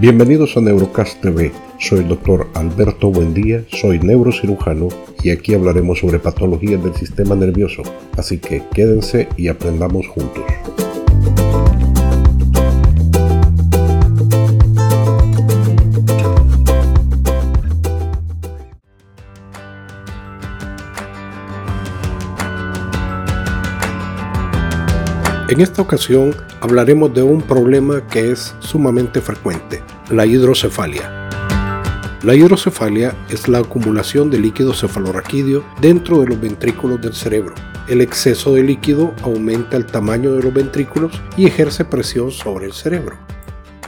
Bienvenidos a Neurocast TV. Soy el doctor Alberto Buendía, soy neurocirujano y aquí hablaremos sobre patologías del sistema nervioso. Así que quédense y aprendamos juntos. En esta ocasión hablaremos de un problema que es sumamente frecuente, la hidrocefalia. La hidrocefalia es la acumulación de líquido cefalorraquídeo dentro de los ventrículos del cerebro. El exceso de líquido aumenta el tamaño de los ventrículos y ejerce presión sobre el cerebro.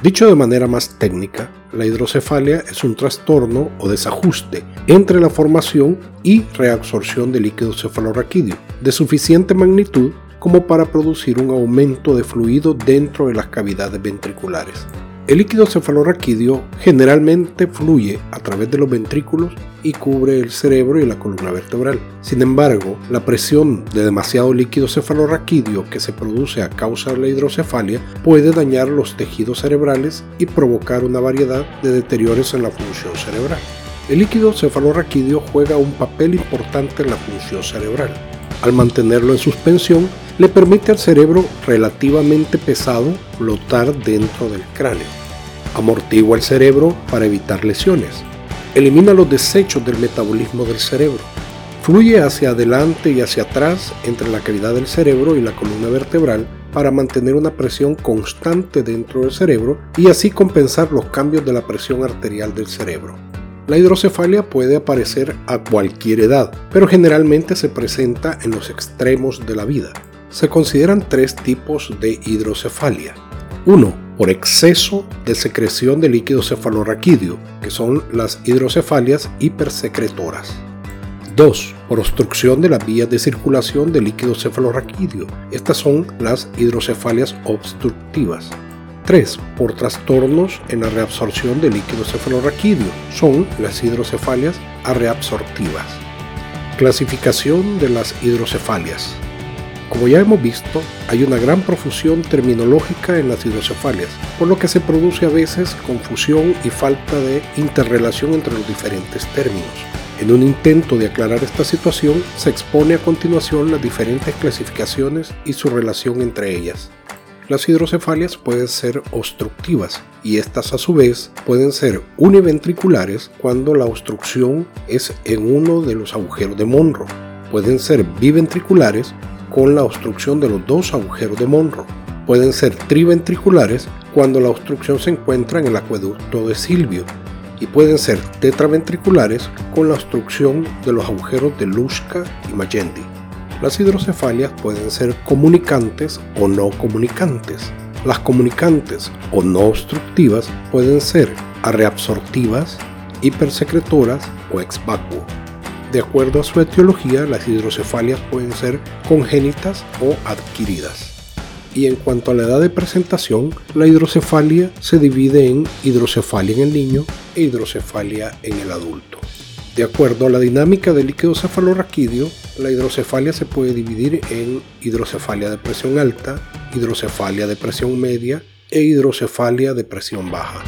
Dicho de manera más técnica, la hidrocefalia es un trastorno o desajuste entre la formación y reabsorción de líquido cefalorraquídeo de suficiente magnitud como para producir un aumento de fluido dentro de las cavidades ventriculares. El líquido cefalorraquídeo generalmente fluye a través de los ventrículos y cubre el cerebro y la columna vertebral. Sin embargo, la presión de demasiado líquido cefalorraquídeo que se produce a causa de la hidrocefalia puede dañar los tejidos cerebrales y provocar una variedad de deterioros en la función cerebral. El líquido cefalorraquídeo juega un papel importante en la función cerebral. Al mantenerlo en suspensión, le permite al cerebro relativamente pesado flotar dentro del cráneo. Amortigua el cerebro para evitar lesiones. Elimina los desechos del metabolismo del cerebro. Fluye hacia adelante y hacia atrás entre la cavidad del cerebro y la columna vertebral para mantener una presión constante dentro del cerebro y así compensar los cambios de la presión arterial del cerebro. La hidrocefalia puede aparecer a cualquier edad, pero generalmente se presenta en los extremos de la vida. Se consideran tres tipos de hidrocefalia. Uno, por exceso de secreción de líquido cefalorraquídeo, que son las hidrocefalias hipersecretoras. 2. Por obstrucción de las vías de circulación de líquido cefalorraquídeo. Estas son las hidrocefalias obstructivas. 3. Por trastornos en la reabsorción de líquido cefalorraquídeo. Son las hidrocefalias arreabsortivas. Clasificación de las hidrocefalias. Como ya hemos visto, hay una gran profusión terminológica en las hidrocefalias, por lo que se produce a veces confusión y falta de interrelación entre los diferentes términos. En un intento de aclarar esta situación, se expone a continuación las diferentes clasificaciones y su relación entre ellas. Las hidrocefalias pueden ser obstructivas y estas a su vez pueden ser univentriculares cuando la obstrucción es en uno de los agujeros de Monro. Pueden ser biventriculares con la obstrucción de los dos agujeros de Monroe. Pueden ser triventriculares cuando la obstrucción se encuentra en el acueducto de Silvio y pueden ser tetraventriculares con la obstrucción de los agujeros de Luschka y Magendie. Las hidrocefalias pueden ser comunicantes o no comunicantes. Las comunicantes o no obstructivas pueden ser arreabsortivas, hipersecretoras o ex vacuo. De acuerdo a su etiología, las hidrocefalias pueden ser congénitas o adquiridas. Y en cuanto a la edad de presentación, la hidrocefalia se divide en hidrocefalia en el niño e hidrocefalia en el adulto. De acuerdo a la dinámica del líquido cefalorraquídeo, la hidrocefalia se puede dividir en hidrocefalia de presión alta, hidrocefalia de presión media e hidrocefalia de presión baja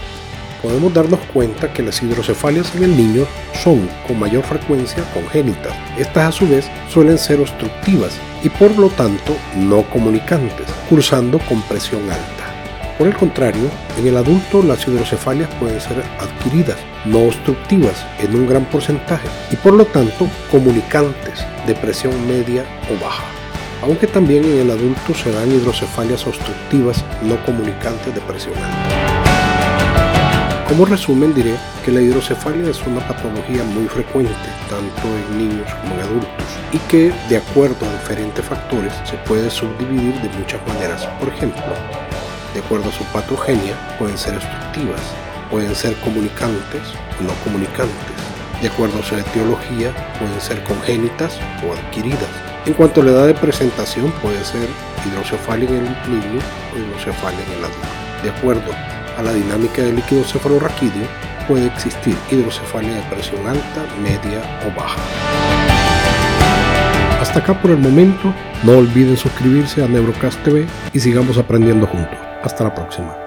podemos darnos cuenta que las hidrocefalias en el niño son con mayor frecuencia congénitas. Estas a su vez suelen ser obstructivas y por lo tanto no comunicantes, cursando con presión alta. Por el contrario, en el adulto las hidrocefalias pueden ser adquiridas, no obstructivas en un gran porcentaje y por lo tanto comunicantes de presión media o baja. Aunque también en el adulto se dan hidrocefalias obstructivas no comunicantes de presión alta. Como resumen diré que la hidrocefalia es una patología muy frecuente tanto en niños como en adultos y que de acuerdo a diferentes factores se puede subdividir de muchas maneras. Por ejemplo, de acuerdo a su patogenia pueden ser obstructivas, pueden ser comunicantes o no comunicantes. De acuerdo a su etiología pueden ser congénitas o adquiridas. En cuanto a la edad de presentación puede ser hidrocefalia en el niño o hidrocefalia en el adulto. De acuerdo a la dinámica del líquido cefalorraquídeo, puede existir hidrocefalia de presión alta, media o baja. Hasta acá por el momento, no olviden suscribirse a Neurocast TV y sigamos aprendiendo juntos. Hasta la próxima.